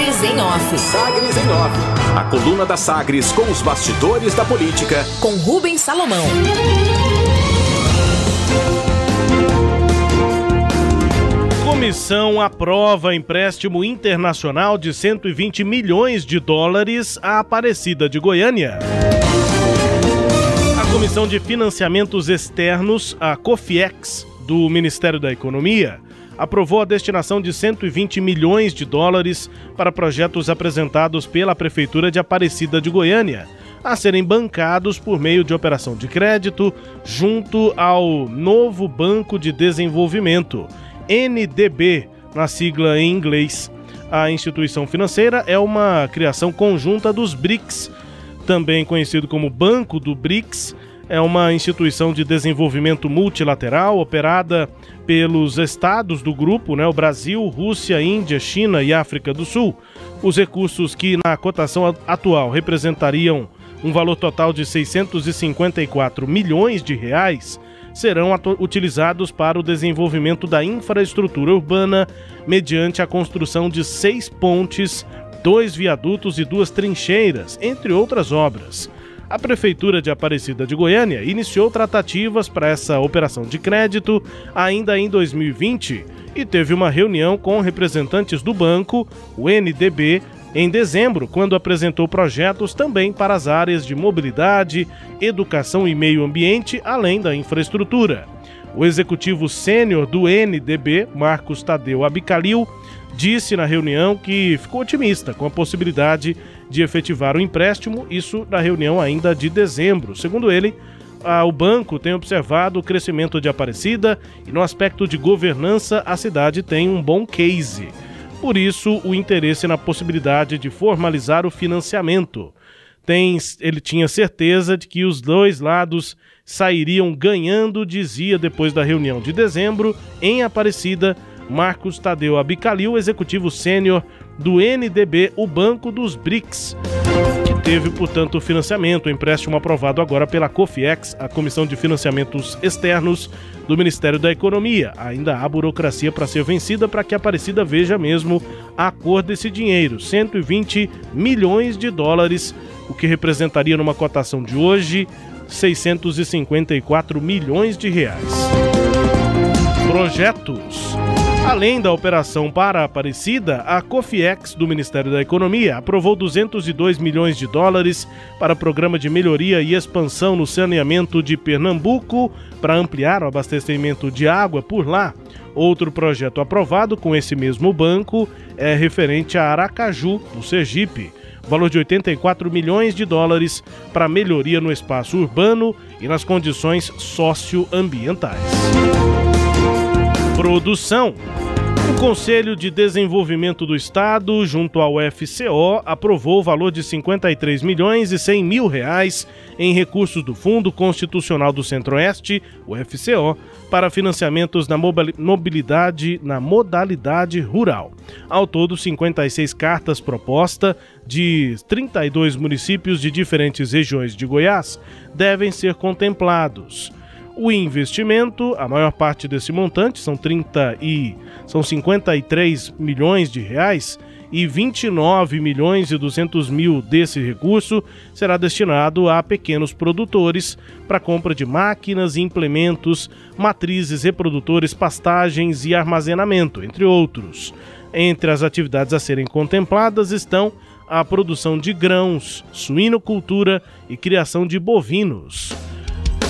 Sagres em Off. Sagres em Off. A coluna da Sagres com os bastidores da política. Com Rubens Salomão. Comissão aprova empréstimo internacional de 120 milhões de dólares à Aparecida de Goiânia. A Comissão de Financiamentos Externos, a COFIEX, do Ministério da Economia, aprovou a destinação de 120 milhões de dólares para projetos apresentados pela Prefeitura de Aparecida de Goiânia, a serem bancados por meio de operação de crédito junto ao novo Banco de Desenvolvimento NDB, na sigla em inglês. A instituição financeira é uma criação conjunta dos BRICS, também conhecido como Banco do BRICS. É uma instituição de desenvolvimento multilateral operada pelos estados do grupo, né, o Brasil, Rússia, Índia, China e África do Sul. Os recursos que na cotação atual representariam um valor total de 654 milhões de reais serão utilizados para o desenvolvimento da infraestrutura urbana mediante a construção de seis pontes, dois viadutos e duas trincheiras, entre outras obras. A Prefeitura de Aparecida de Goiânia iniciou tratativas para essa operação de crédito ainda em 2020 e teve uma reunião com representantes do banco, o NDB, em dezembro, quando apresentou projetos também para as áreas de mobilidade, educação e meio ambiente, além da infraestrutura. O executivo sênior do NDB, Marcos Tadeu Abicalil, disse na reunião que ficou otimista com a possibilidade de efetivar o empréstimo, isso na reunião ainda de dezembro. Segundo ele, o banco tem observado o crescimento de Aparecida e no aspecto de governança a cidade tem um bom case. Por isso, o interesse na possibilidade de formalizar o financiamento. Tem, ele tinha certeza de que os dois lados sairiam ganhando, dizia depois da reunião de dezembro em Aparecida, Marcos Tadeu Abicalil, executivo sênior do NDB, o Banco dos BRICS, que teve, portanto, o financiamento, o empréstimo aprovado agora pela COFIEX, a Comissão de Financiamentos Externos do Ministério da Economia. Ainda há burocracia para ser vencida para que a Aparecida veja mesmo a cor desse dinheiro, 120 milhões de dólares, o que representaria numa cotação de hoje 654 milhões de reais. Projetos Além da operação para a Aparecida, a Cofiex do Ministério da Economia aprovou 202 milhões de dólares para programa de melhoria e expansão no saneamento de Pernambuco para ampliar o abastecimento de água por lá. Outro projeto aprovado com esse mesmo banco é referente a Aracaju, no Sergipe. Valor de 84 milhões de dólares para melhoria no espaço urbano e nas condições socioambientais. Produção. O Conselho de Desenvolvimento do Estado, junto ao FCO, aprovou o valor de 53 milhões e 100 mil reais em recursos do Fundo Constitucional do Centro-Oeste, o FCO, para financiamentos na mobilidade na modalidade rural. Ao todo, 56 cartas propostas de 32 municípios de diferentes regiões de Goiás devem ser contemplados. O investimento, a maior parte desse montante, são 30 e são 53 milhões de reais e 29 milhões e 200 mil desse recurso será destinado a pequenos produtores para compra de máquinas, implementos, matrizes, reprodutores, pastagens e armazenamento, entre outros. Entre as atividades a serem contempladas estão a produção de grãos, suinocultura e criação de bovinos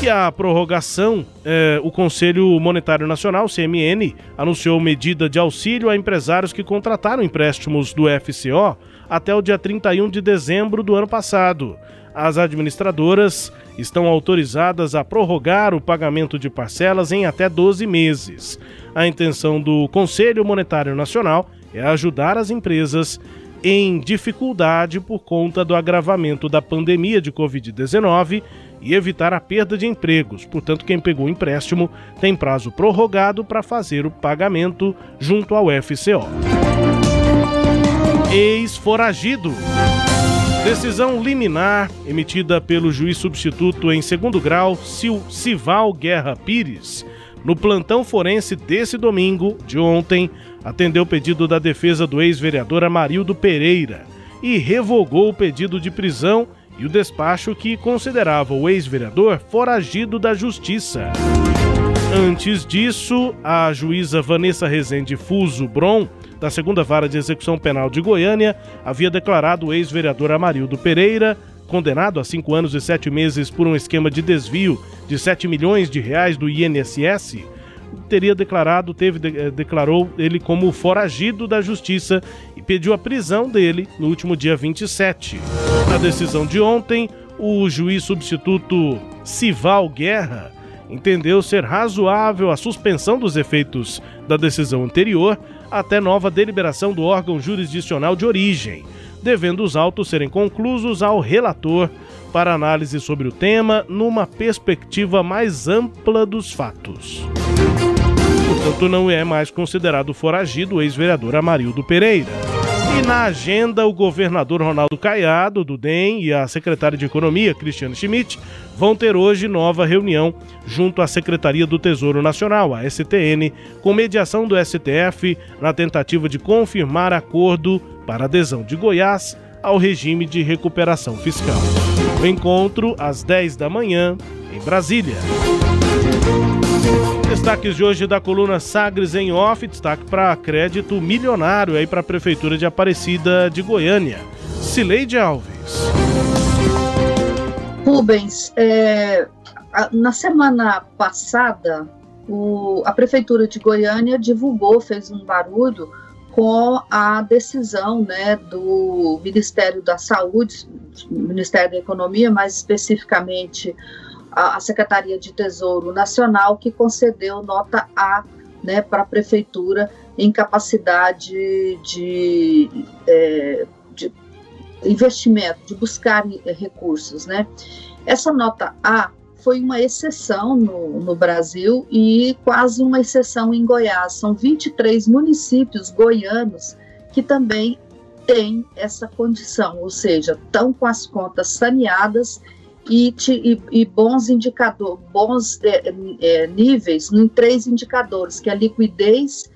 que a prorrogação, eh, o Conselho Monetário Nacional, CMN, anunciou medida de auxílio a empresários que contrataram empréstimos do FCO até o dia 31 de dezembro do ano passado. As administradoras estão autorizadas a prorrogar o pagamento de parcelas em até 12 meses. A intenção do Conselho Monetário Nacional é ajudar as empresas em dificuldade por conta do agravamento da pandemia de Covid-19 e evitar a perda de empregos. Portanto, quem pegou o empréstimo tem prazo prorrogado para fazer o pagamento junto ao FCO. Ex-foragido. Decisão liminar emitida pelo juiz substituto em segundo grau, Sival Guerra Pires, no plantão forense desse domingo, de ontem, atendeu o pedido da defesa do ex-vereador Amarildo Pereira e revogou o pedido de prisão e o despacho que considerava o ex-vereador foragido da justiça. Antes disso, a juíza Vanessa Rezende Fuso Bron, da segunda vara de execução penal de Goiânia, havia declarado o ex-vereador Amarildo Pereira condenado a cinco anos e sete meses por um esquema de desvio de 7 milhões de reais do INSS, teria declarado, teve, eh, declarou ele como foragido da justiça pediu a prisão dele no último dia 27. Na decisão de ontem, o juiz substituto Sival Guerra entendeu ser razoável a suspensão dos efeitos da decisão anterior até nova deliberação do órgão jurisdicional de origem, devendo os autos serem conclusos ao relator para análise sobre o tema numa perspectiva mais ampla dos fatos. Portanto, não é mais considerado foragido o ex-vereador Amarildo Pereira. E na agenda, o governador Ronaldo Caiado, do DEM, e a secretária de Economia, Cristiane Schmidt, vão ter hoje nova reunião junto à Secretaria do Tesouro Nacional, a STN, com mediação do STF na tentativa de confirmar acordo para adesão de Goiás ao regime de recuperação fiscal. O encontro às 10 da manhã em Brasília. Destaques de hoje da coluna Sagres em Off, destaque para crédito milionário aí para a Prefeitura de Aparecida de Goiânia. Cileide Alves. Rubens, é, na semana passada, o, a Prefeitura de Goiânia divulgou, fez um barulho com a decisão né, do Ministério da Saúde, Ministério da Economia, mais especificamente a, Secretaria de Tesouro Nacional, que concedeu nota A né, para a prefeitura em capacidade de, é, de, investimento, de buscar é, recursos. Né? Essa nota A foi uma exceção no, no, Brasil e quase uma exceção em Goiás. São 23 municípios goianos que também têm essa condição, ou seja, estão com as contas saneadas e, e, e bons indicadores, bons é, é, níveis em três indicadores, que é a liquidez,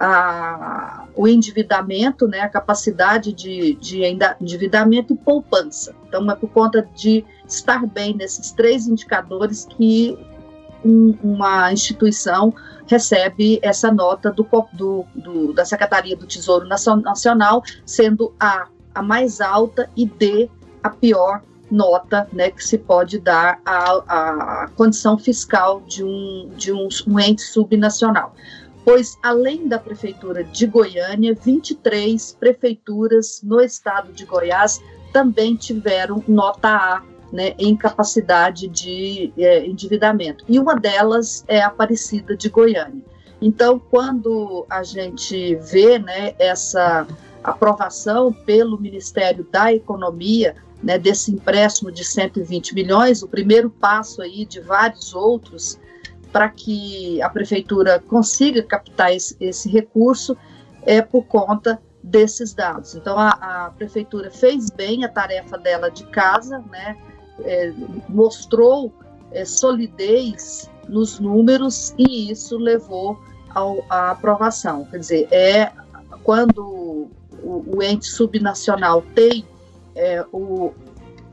a, o endividamento, né, a capacidade de, de endividamento e poupança. Então, é por conta de estar bem nesses três indicadores que um, uma instituição recebe essa nota do, do, do, da Secretaria do Tesouro Nacional, sendo A a mais alta e D a pior nota né, que se pode dar à, à condição fiscal de um, de um, um ente subnacional. Pois, além da Prefeitura de Goiânia, 23 prefeituras no estado de Goiás também tiveram nota A né, em capacidade de é, endividamento. E uma delas é a Aparecida de Goiânia. Então, quando a gente vê né, essa aprovação pelo Ministério da Economia né, desse empréstimo de 120 milhões, o primeiro passo aí de vários outros para que a prefeitura consiga captar esse, esse, recurso é por conta desses dados. Então a, a prefeitura fez bem a tarefa dela de casa, né, é, mostrou é, solidez nos números e isso levou ao, à aprovação. Quer dizer, é quando o, o ente subnacional tem é, o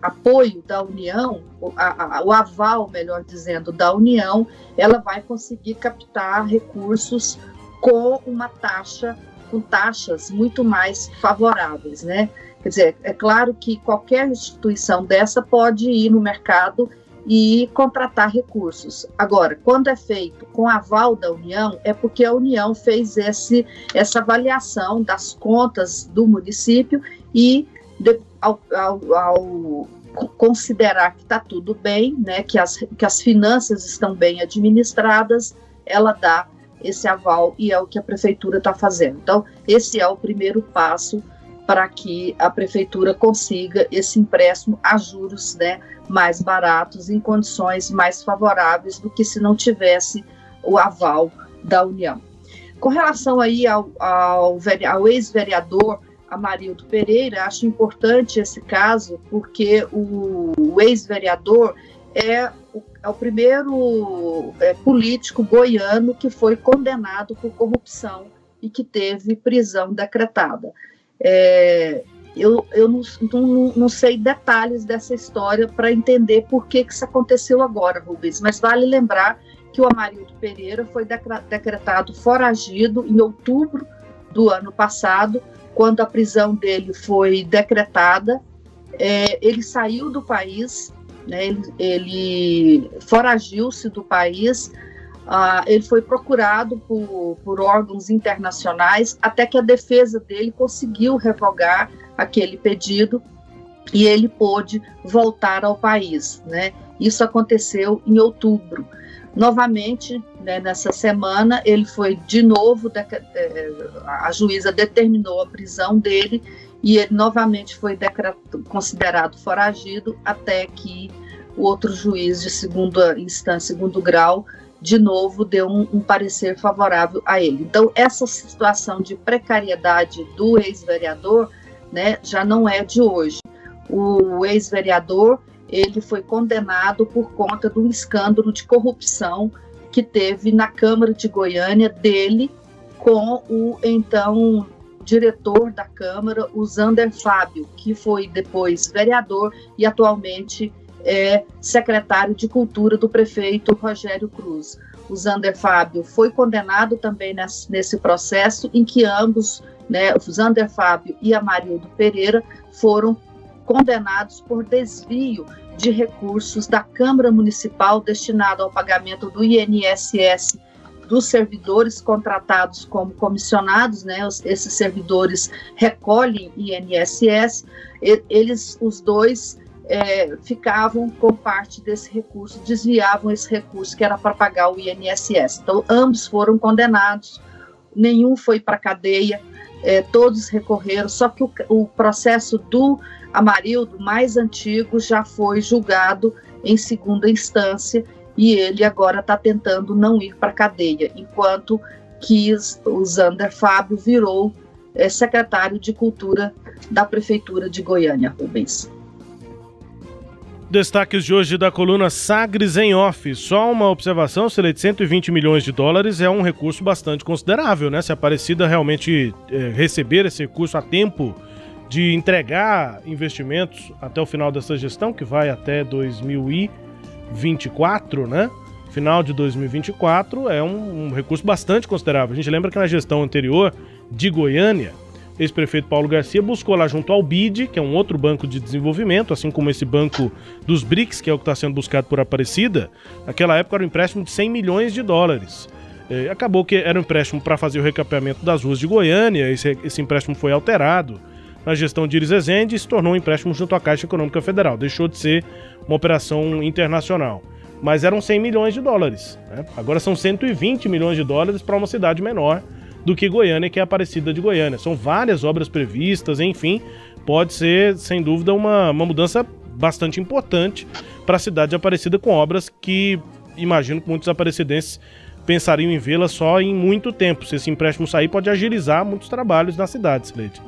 apoio da União, o, a, o aval, melhor dizendo, da União, ela vai conseguir captar recursos com uma taxa, com taxas muito mais favoráveis, né? Quer dizer, é claro que qualquer instituição dessa pode ir no mercado e contratar recursos. Agora, quando é feito com aval da União, é porque a União fez esse, essa avaliação das contas do município e de, ao, ao, ao considerar que está tudo bem, né, que as, que as finanças estão bem administradas, ela dá esse aval e é o que a prefeitura está fazendo. Então, esse é o primeiro passo para que a prefeitura consiga esse empréstimo a juros né, mais baratos, em condições mais favoráveis do que se não tivesse o aval da União. Com relação aí ao, ao, ao ex-vereador Amarildo Pereira, acho importante esse caso, porque o, o ex-vereador é o, é o primeiro é, político goiano que foi condenado por corrupção e que teve prisão decretada. É, eu, eu não, não, não, sei detalhes dessa história para entender por que, que isso aconteceu agora, Rubens, mas vale lembrar que o Amarildo Pereira foi decretado foragido em outubro do ano passado, quando a prisão dele foi decretada. É, ele saiu do país, né, ele, ele foragiu-se do país, ah, ele foi procurado por, por órgãos internacionais até que a defesa dele conseguiu revogar aquele pedido e ele pôde voltar ao país. Né? Isso aconteceu em outubro. Novamente, né, nessa semana, ele foi de novo, é, a juíza determinou a prisão dele e ele novamente foi considerado foragido até que o outro juiz de segunda instância, segundo grau, de novo deu um, um parecer favorável a ele. Então, essa situação de precariedade do ex-vereador né, já não é de hoje. O ex-vereador ele foi condenado por conta de um escândalo de corrupção que teve na Câmara de Goiânia dele com o então diretor da Câmara, o Zander Fábio, que foi depois vereador e atualmente é secretário de Cultura do prefeito Rogério Cruz. O Zander Fábio foi condenado também nesse, nesse processo, em que ambos, né, o Zander Fábio e a Marildo Pereira, foram condenados por desvio de recursos da Câmara Municipal destinado ao pagamento do INSS dos servidores contratados como comissionados, né? esses servidores recolhem INSS, eles, os dois, é, ficavam com parte desse recurso, desviavam esse recurso que era para pagar o INSS. Então, ambos foram condenados, nenhum foi para cadeia, é, todos recorreram, só que o, o processo do Amarildo, mais antigo, já foi julgado em segunda instância e ele agora está tentando não ir para cadeia, enquanto que o Zander Fábio virou é, secretário de Cultura da Prefeitura de Goiânia, Rubens. Destaques de hoje da coluna Sagres em Off. Só uma observação: se de 120 milhões de dólares é um recurso bastante considerável, né? Se a Aparecida realmente é, receber esse recurso a tempo de entregar investimentos até o final dessa gestão, que vai até 2024, né? Final de 2024 é um, um recurso bastante considerável. A gente lembra que na gestão anterior de Goiânia, ex-prefeito Paulo Garcia buscou lá junto ao BID, que é um outro banco de desenvolvimento, assim como esse banco dos BRICS, que é o que está sendo buscado por Aparecida. Naquela época era um empréstimo de 100 milhões de dólares. É, acabou que era um empréstimo para fazer o recapeamento das ruas de Goiânia, esse, esse empréstimo foi alterado na gestão de Iris Ezende e se tornou um empréstimo junto à Caixa Econômica Federal. Deixou de ser uma operação internacional. Mas eram 100 milhões de dólares. Né? Agora são 120 milhões de dólares para uma cidade menor do que Goiânia, que é a Aparecida de Goiânia. São várias obras previstas, enfim, pode ser, sem dúvida, uma, uma mudança bastante importante para a cidade de Aparecida, com obras que imagino que muitos aparecidenses pensariam em vê-la só em muito tempo. Se esse empréstimo sair, pode agilizar muitos trabalhos na cidade, Sileide.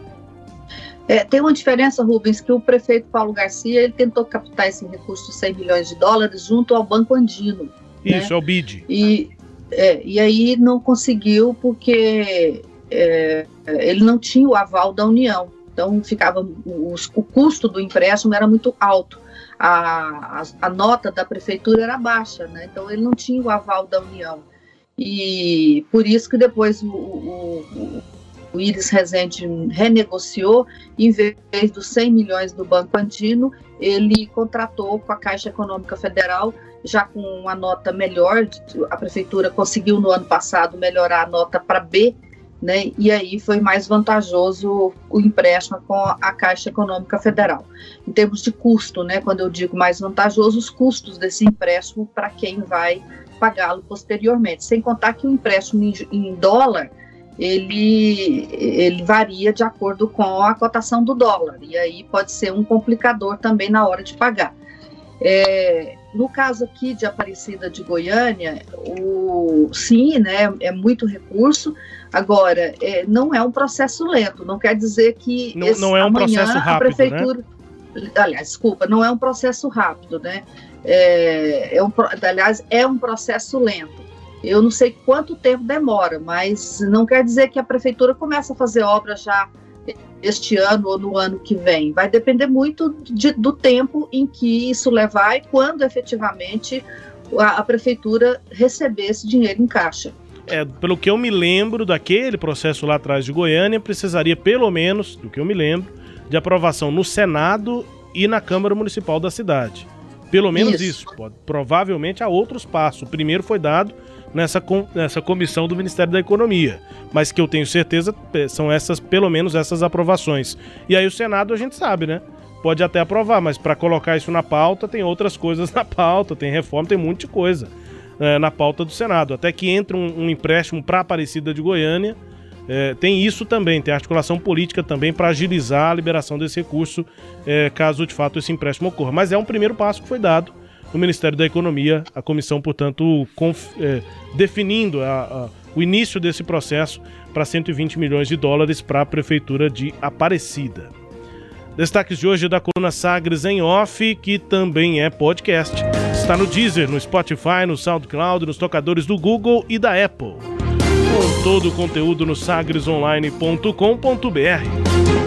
É, tem uma diferença, Rubens, que o prefeito Paulo Garcia ele tentou captar esse recurso de 100 milhões de dólares junto ao Banco Andino. Isso, né? é o BID. E, é, e aí não conseguiu porque é, ele não tinha o aval da União. Então ficava o, o custo do empréstimo era muito alto. A, a, a, nota da prefeitura era baixa, né? então ele não tinha o aval da União. E por isso que depois o, o, o Iris Rezende renegociou, em vez dos 100 milhões do Banco Andino, ele contratou com a Caixa Econômica Federal já com uma nota melhor, a prefeitura conseguiu no ano passado melhorar a nota para B, né? E aí foi mais vantajoso o empréstimo com a Caixa Econômica Federal. Em termos de custo, né? Quando eu digo mais vantajoso, os custos desse empréstimo para quem vai pagá-lo posteriormente. Sem contar que o empréstimo em, em dólar ele, ele varia de acordo com a cotação do dólar, e aí pode ser um complicador também na hora de pagar. É, no caso aqui de Aparecida de Goiânia, o, sim, né, é muito recurso. Agora, é, não é um processo lento, não quer dizer que não, esse, não é um amanhã processo rápido, a né? prefeitura. Né? Aliás, desculpa, não é um processo rápido, né? É, é um, aliás, é um processo lento. Eu não sei quanto tempo demora, mas não quer dizer que a prefeitura comece a fazer obra já este ano ou no ano que vem. Vai depender muito de, do tempo em que isso levar e quando efetivamente a, a prefeitura receber esse dinheiro em caixa. É, pelo que eu me lembro daquele processo lá atrás de Goiânia, precisaria pelo menos, do que eu me lembro, de aprovação no Senado e na Câmara Municipal da cidade. Pelo menos isso. isso. Provavelmente há outros passos. O primeiro foi dado nessa, com, nessa comissão do Ministério da Economia. Mas que eu tenho certeza é, são essas, pelo menos essas aprovações. E aí o Senado a gente sabe, né? Pode até aprovar, mas para colocar isso na pauta tem outras coisas na pauta, tem reforma, tem um monte de coisa é, na pauta do Senado. Até que entra um, um empréstimo para Aparecida de Goiânia. É, tem isso também, tem articulação política também para agilizar a liberação desse recurso, é, caso de fato esse empréstimo ocorra. Mas é um primeiro passo que foi dado no Ministério da Economia, a comissão, portanto, é, definindo a, a, o início desse processo para 120 milhões de dólares para a Prefeitura de Aparecida. Destaques de hoje da coluna Sagres em Off, que também é podcast. Está no Deezer, no Spotify, no SoundCloud, nos tocadores do Google e da Apple. Com todo o conteúdo no sagresonline.com.br.